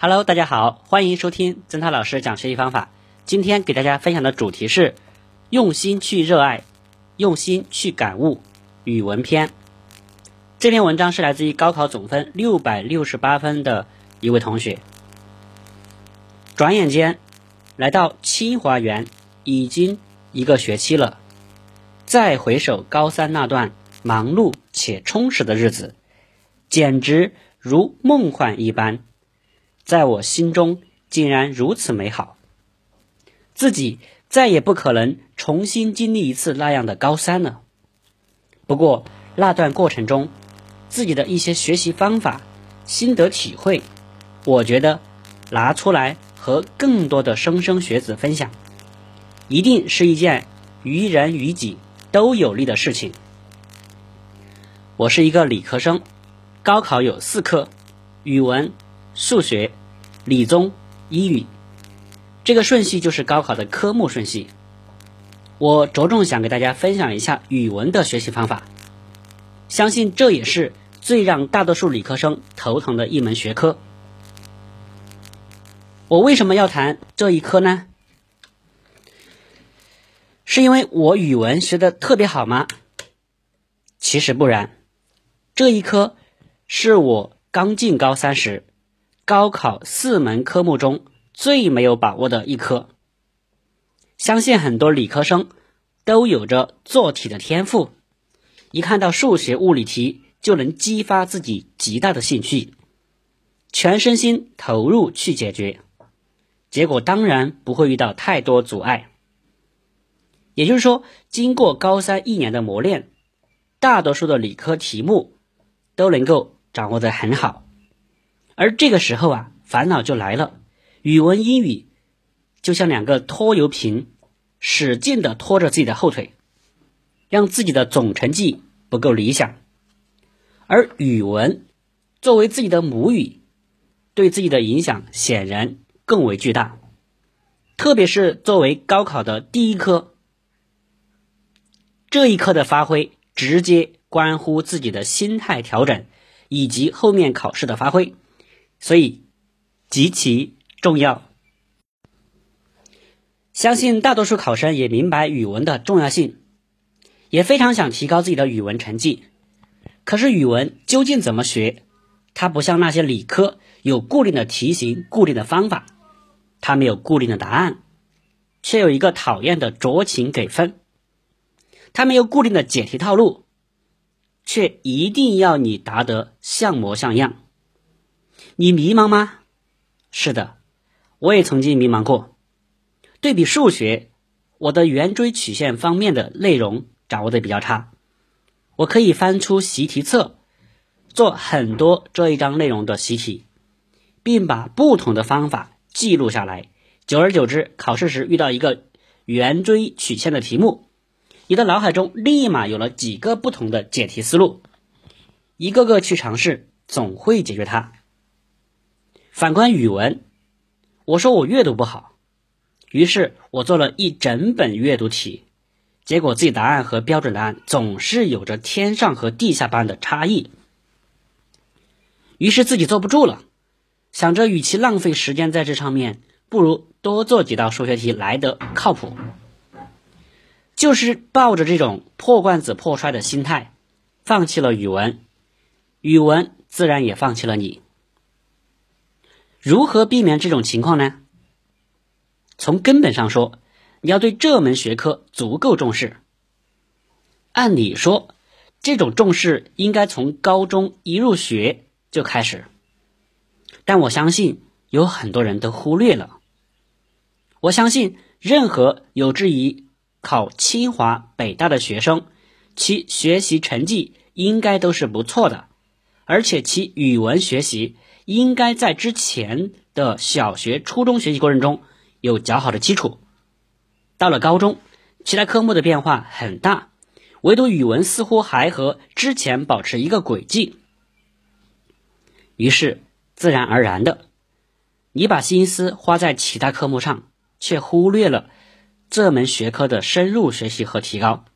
Hello，大家好，欢迎收听曾涛老师讲学习方法。今天给大家分享的主题是用心去热爱，用心去感悟语文篇。这篇文章是来自于高考总分六百六十八分的一位同学。转眼间来到清华园已经一个学期了，再回首高三那段忙碌且充实的日子，简直如梦幻一般，在我心中竟然如此美好。自己再也不可能重新经历一次那样的高三了。不过那段过程中，自己的一些学习方法、心得体会，我觉得拿出来和更多的莘莘学子分享，一定是一件于人于己都有利的事情。我是一个理科生，高考有四科：语文、数学、理综、英语。这个顺序就是高考的科目顺序。我着重想给大家分享一下语文的学习方法。相信这也是最让大多数理科生头疼的一门学科。我为什么要谈这一科呢？是因为我语文学的特别好吗？其实不然，这一科是我刚进高三时，高考四门科目中最没有把握的一科。相信很多理科生都有着做题的天赋。一看到数学、物理题，就能激发自己极大的兴趣，全身心投入去解决，结果当然不会遇到太多阻碍。也就是说，经过高三一年的磨练，大多数的理科题目都能够掌握的很好。而这个时候啊，烦恼就来了，语文、英语就像两个拖油瓶，使劲的拖着自己的后腿。让自己的总成绩不够理想，而语文作为自己的母语，对自己的影响显然更为巨大。特别是作为高考的第一科，这一科的发挥直接关乎自己的心态调整以及后面考试的发挥，所以极其重要。相信大多数考生也明白语文的重要性。也非常想提高自己的语文成绩，可是语文究竟怎么学？它不像那些理科有固定的题型、固定的方法，它没有固定的答案，却有一个讨厌的酌情给分。它没有固定的解题套路，却一定要你答得像模像样。你迷茫吗？是的，我也曾经迷茫过。对比数学，我的圆锥曲线方面的内容。掌握的比较差，我可以翻出习题册，做很多这一章内容的习题，并把不同的方法记录下来。久而久之，考试时遇到一个圆锥曲线的题目，你的脑海中立马有了几个不同的解题思路，一个个去尝试，总会解决它。反观语文，我说我阅读不好，于是我做了一整本阅读题。结果自己答案和标准答案总是有着天上和地下般的差异，于是自己坐不住了，想着与其浪费时间在这上面，不如多做几道数学题来得靠谱。就是抱着这种破罐子破摔的心态，放弃了语文，语文自然也放弃了你。如何避免这种情况呢？从根本上说。你要对这门学科足够重视。按理说，这种重视应该从高中一入学就开始，但我相信有很多人都忽略了。我相信，任何有志于考清华、北大的学生，其学习成绩应该都是不错的，而且其语文学习应该在之前的小学、初中学习过程中有较好的基础。到了高中，其他科目的变化很大，唯独语文似乎还和之前保持一个轨迹。于是，自然而然的，你把心思花在其他科目上，却忽略了这门学科的深入学习和提高。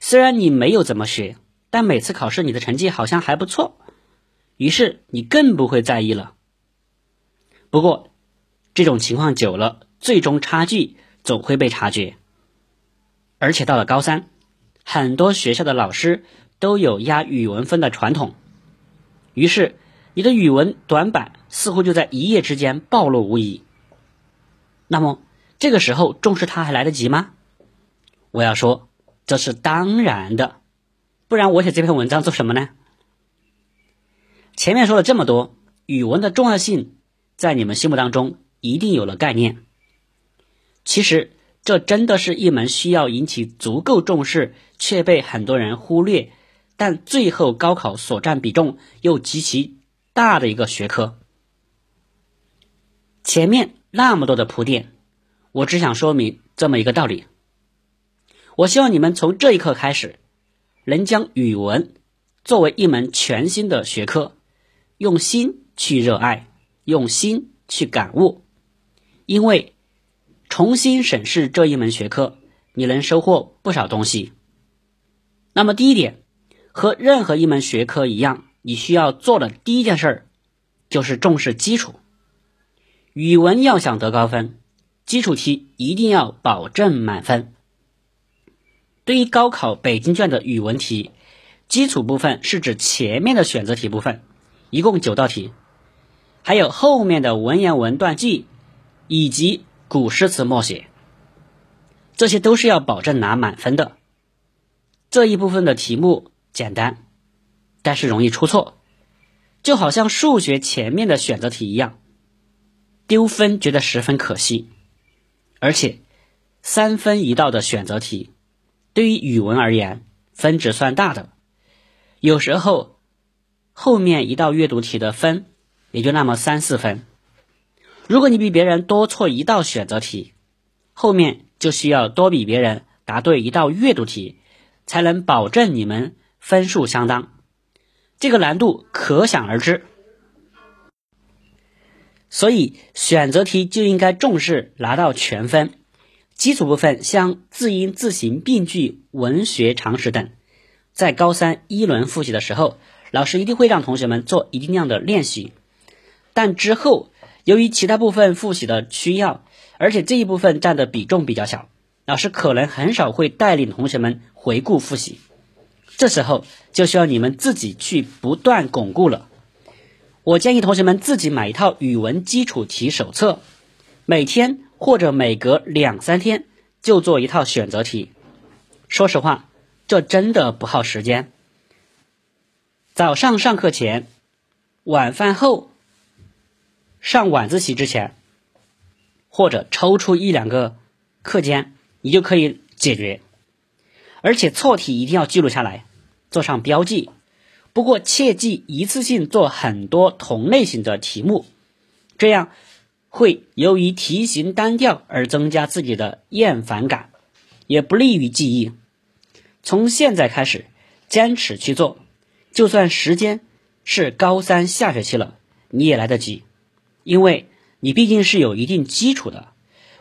虽然你没有怎么学，但每次考试你的成绩好像还不错，于是你更不会在意了。不过，这种情况久了，最终差距总会被察觉。而且到了高三，很多学校的老师都有压语文分的传统，于是你的语文短板似乎就在一夜之间暴露无遗。那么这个时候重视它还来得及吗？我要说，这是当然的，不然我写这篇文章做什么呢？前面说了这么多，语文的重要性在你们心目当中一定有了概念。其实，这真的是一门需要引起足够重视，却被很多人忽略，但最后高考所占比重又极其大的一个学科。前面那么多的铺垫，我只想说明这么一个道理。我希望你们从这一刻开始，能将语文作为一门全新的学科。用心去热爱，用心去感悟，因为重新审视这一门学科，你能收获不少东西。那么第一点，和任何一门学科一样，你需要做的第一件事儿就是重视基础。语文要想得高分，基础题一定要保证满分。对于高考北京卷的语文题，基础部分是指前面的选择题部分。一共九道题，还有后面的文言文断句以及古诗词默写，这些都是要保证拿满分的。这一部分的题目简单，但是容易出错，就好像数学前面的选择题一样，丢分觉得十分可惜。而且三分一道的选择题，对于语文而言分值算大的，有时候。后面一道阅读题的分也就那么三四分，如果你比别人多错一道选择题，后面就需要多比别人答对一道阅读题，才能保证你们分数相当，这个难度可想而知。所以选择题就应该重视拿到全分，基础部分像字音、字形、病句、文学常识等，在高三一轮复习的时候。老师一定会让同学们做一定量的练习，但之后由于其他部分复习的需要，而且这一部分占的比重比较小，老师可能很少会带领同学们回顾复习。这时候就需要你们自己去不断巩固了。我建议同学们自己买一套语文基础题手册，每天或者每隔两三天就做一套选择题。说实话，这真的不耗时间。早上上课前，晚饭后，上晚自习之前，或者抽出一两个课间，你就可以解决。而且错题一定要记录下来，做上标记。不过切记一次性做很多同类型的题目，这样会由于题型单调而增加自己的厌烦感，也不利于记忆。从现在开始，坚持去做。就算时间是高三下学期了，你也来得及，因为你毕竟是有一定基础的。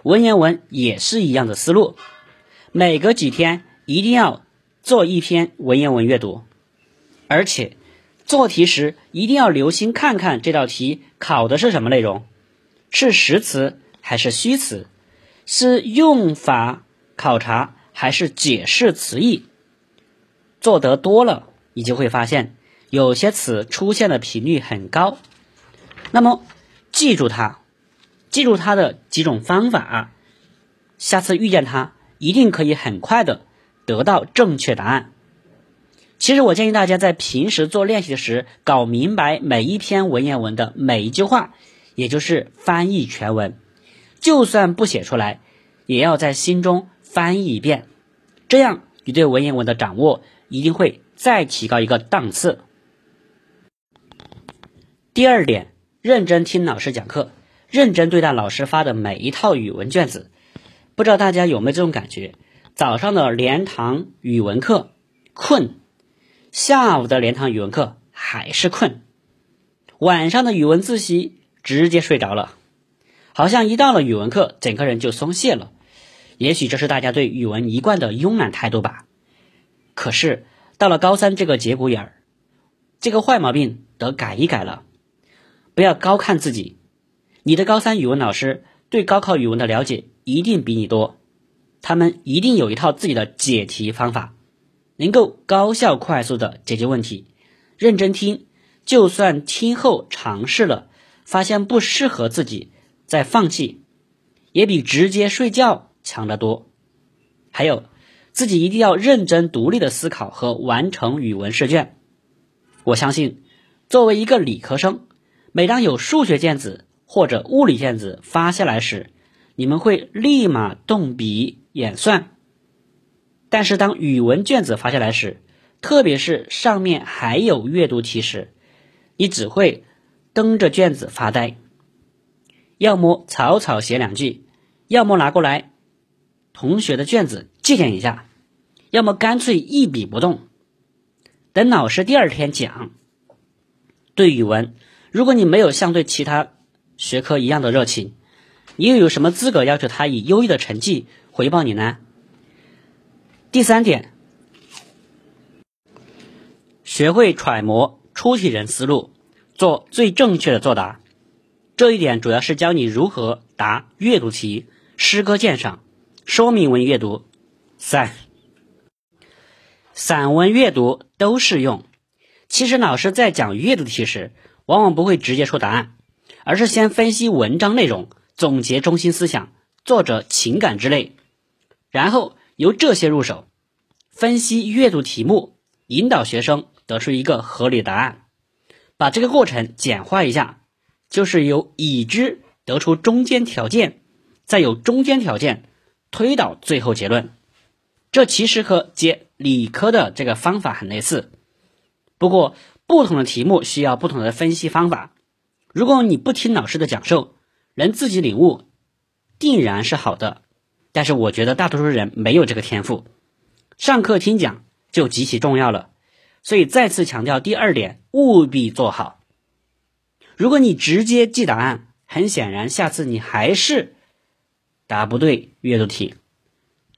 文言文也是一样的思路，每隔几天一定要做一篇文言文阅读，而且做题时一定要留心看看这道题考的是什么内容，是实词还是虚词，是用法考察还是解释词义，做得多了。你就会发现，有些词出现的频率很高。那么，记住它，记住它的几种方法，下次遇见它，一定可以很快的得到正确答案。其实，我建议大家在平时做练习时，搞明白每一篇文言文的每一句话，也就是翻译全文。就算不写出来，也要在心中翻译一遍，这样你对文言文的掌握一定会。再提高一个档次。第二点，认真听老师讲课，认真对待老师发的每一套语文卷子。不知道大家有没有这种感觉？早上的连堂语文课困，下午的连堂语文课还是困，晚上的语文自习直接睡着了，好像一到了语文课，整个人就松懈了。也许这是大家对语文一贯的慵懒态度吧。可是。到了高三这个节骨眼儿，这个坏毛病得改一改了。不要高看自己，你的高三语文老师对高考语文的了解一定比你多，他们一定有一套自己的解题方法，能够高效快速的解决问题。认真听，就算听后尝试了，发现不适合自己，再放弃，也比直接睡觉强得多。还有，自己一定要认真独立的思考和完成语文试卷。我相信，作为一个理科生，每当有数学卷子或者物理卷子发下来时，你们会立马动笔演算。但是当语文卷子发下来时，特别是上面还有阅读题时，你只会瞪着卷子发呆，要么草草写两句，要么拿过来同学的卷子借鉴一下，要么干脆一笔不动，等老师第二天讲。对语文，如果你没有像对其他学科一样的热情，你又有什么资格要求他以优异的成绩回报你呢？第三点。学会揣摩出题人思路，做最正确的作答。这一点主要是教你如何答阅读题、诗歌鉴赏、说明文阅读、三散文阅读都适用。其实老师在讲阅读题时，往往不会直接出答案，而是先分析文章内容，总结中心思想、作者情感之类，然后由这些入手，分析阅读题目，引导学生。得出一个合理答案，把这个过程简化一下，就是由已知得出中间条件，再由中间条件推导最后结论。这其实和解理科的这个方法很类似，不过不同的题目需要不同的分析方法。如果你不听老师的讲授，能自己领悟，定然是好的。但是我觉得大多数人没有这个天赋，上课听讲就极其重要了。所以再次强调第二点，务必做好。如果你直接记答案，很显然下次你还是答不对阅读题。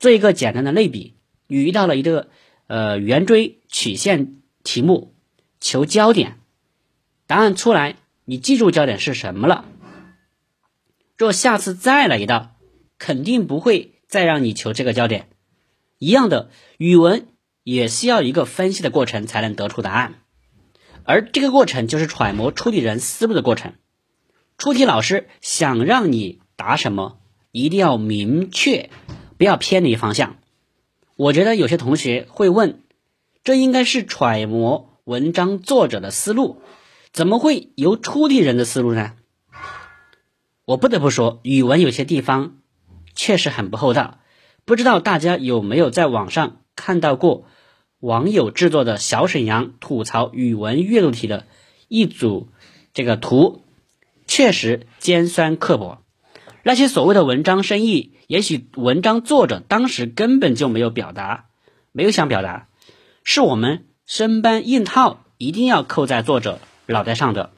做一个简单的类比，你遇到了一个呃圆锥曲线题目，求焦点，答案出来，你记住焦点是什么了？若下次再来一道，肯定不会再让你求这个焦点。一样的语文。也需要一个分析的过程才能得出答案，而这个过程就是揣摩出题人思路的过程。出题老师想让你答什么，一定要明确，不要偏离方向。我觉得有些同学会问，这应该是揣摩文章作者的思路，怎么会由出题人的思路呢？我不得不说，语文有些地方确实很不厚道。不知道大家有没有在网上看到过？网友制作的小沈阳吐槽语文阅读题的一组这个图，确实尖酸刻薄。那些所谓的文章深意，也许文章作者当时根本就没有表达，没有想表达，是我们生搬硬套，一定要扣在作者脑袋上的。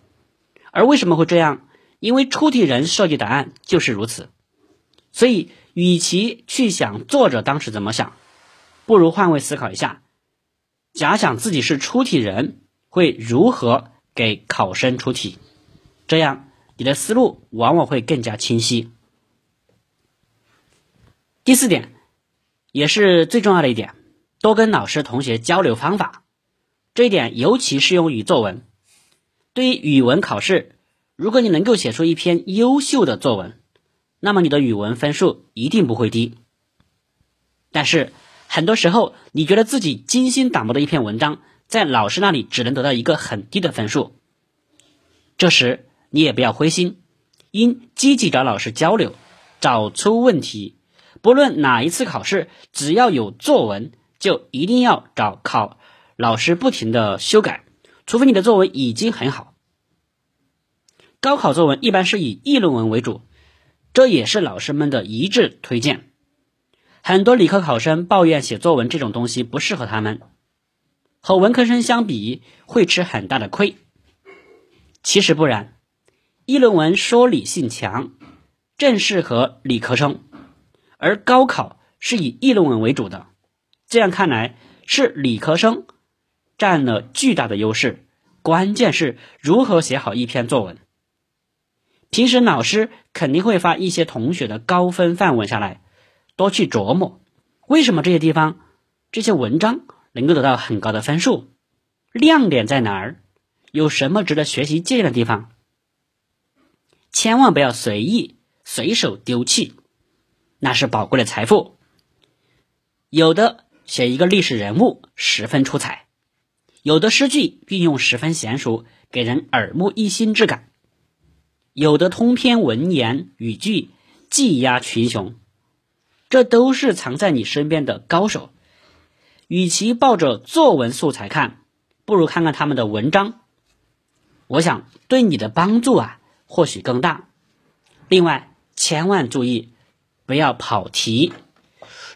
而为什么会这样？因为出题人设计答案就是如此。所以，与其去想作者当时怎么想，不如换位思考一下。假想自己是出题人，会如何给考生出题？这样你的思路往往会更加清晰。第四点，也是最重要的一点，多跟老师、同学交流方法。这一点尤其适用于作文。对于语文考试，如果你能够写出一篇优秀的作文，那么你的语文分数一定不会低。但是，很多时候，你觉得自己精心打磨的一篇文章，在老师那里只能得到一个很低的分数。这时，你也不要灰心，应积极找老师交流，找出问题。不论哪一次考试，只要有作文，就一定要找考老师不停的修改，除非你的作文已经很好。高考作文一般是以议论文为主，这也是老师们的一致推荐。很多理科考生抱怨写作文这种东西不适合他们，和文科生相比会吃很大的亏。其实不然，议论文说理性强，正适合理科生，而高考是以议论文为主的。这样看来，是理科生占了巨大的优势。关键是如何写好一篇作文。平时老师肯定会发一些同学的高分范文下来，多去琢磨，为什么这些地方、这些文章能够得到很高的分数，亮点在哪儿，有什么值得学习借鉴的地方。千万不要随意随手丢弃，那是宝贵的财富。有的写一个历史人物十分出彩，有的诗句运用十分娴熟，给人耳目一新之感；有的通篇文言语句技压群雄，这都是藏在你身边的高手。与其抱着作文素材看，不如看看他们的文章。我想对你的帮助啊。或许更大。另外，千万注意不要跑题。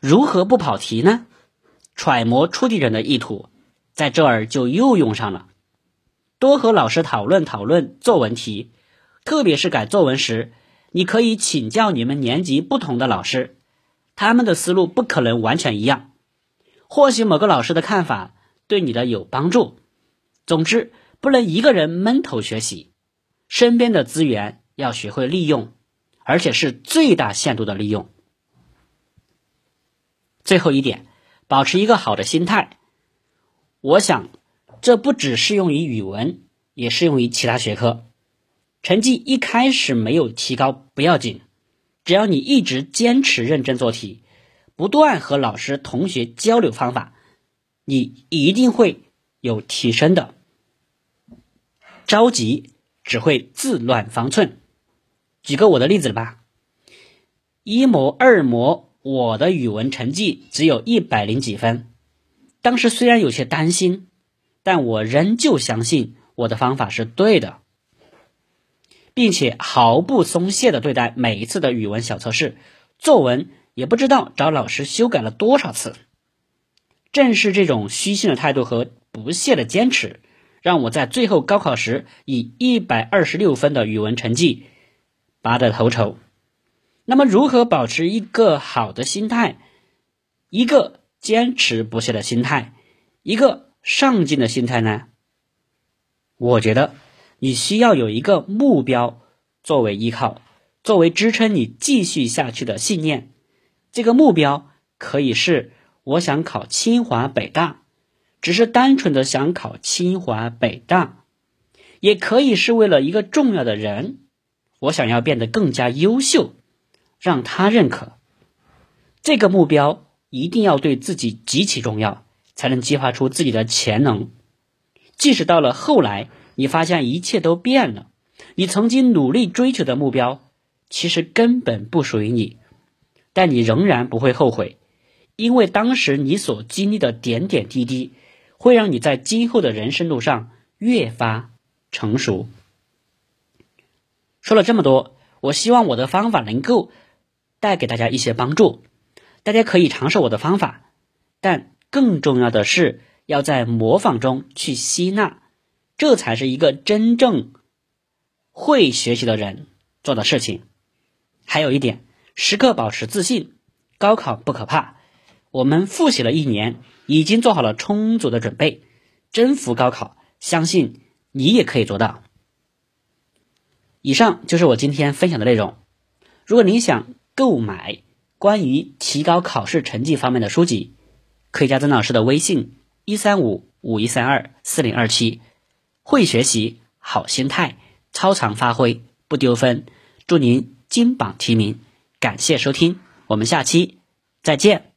如何不跑题呢？揣摩出题人的意图，在这儿就又用上了。多和老师讨论讨论作文题，特别是改作文时，你可以请教你们年级不同的老师，他们的思路不可能完全一样。或许某个老师的看法对你的有帮助。总之，不能一个人闷头学习。身边的资源要学会利用，而且是最大限度的利用。最后一点，保持一个好的心态。我想，这不只适用于语文，也适用于其他学科。成绩一开始没有提高不要紧，只要你一直坚持认真做题，不断和老师、同学交流方法，你一定会有提升的。着急。只会自乱方寸。举个我的例子吧，一模、二模，我的语文成绩只有一百零几分。当时虽然有些担心，但我仍旧相信我的方法是对的，并且毫不松懈的对待每一次的语文小测试、作文，也不知道找老师修改了多少次。正是这种虚心的态度和不懈的坚持。让我在最后高考时以一百二十六分的语文成绩拔得头筹。那么，如何保持一个好的心态，一个坚持不懈的心态，一个上进的心态呢？我觉得你需要有一个目标作为依靠，作为支撑你继续下去的信念。这个目标可以是我想考清华北大。只是单纯的想考清华北大，也可以是为了一个重要的人，我想要变得更加优秀，让他认可。这个目标一定要对自己极其重要，才能激发出自己的潜能。即使到了后来，你发现一切都变了，你曾经努力追求的目标其实根本不属于你，但你仍然不会后悔，因为当时你所经历的点点滴滴。会让你在今后的人生路上越发成熟。说了这么多，我希望我的方法能够带给大家一些帮助。大家可以尝试我的方法，但更重要的是要在模仿中去吸纳，这才是一个真正会学习的人做的事情。还有一点，时刻保持自信。高考不可怕，我们复习了一年。已经做好了充足的准备，征服高考，相信你也可以做到。以上就是我今天分享的内容。如果您想购买关于提高考试成绩方面的书籍，可以加曾老师的微信：一三五五一三二四零二七。会学习，好心态，超常发挥，不丢分。祝您金榜题名！感谢收听，我们下期再见。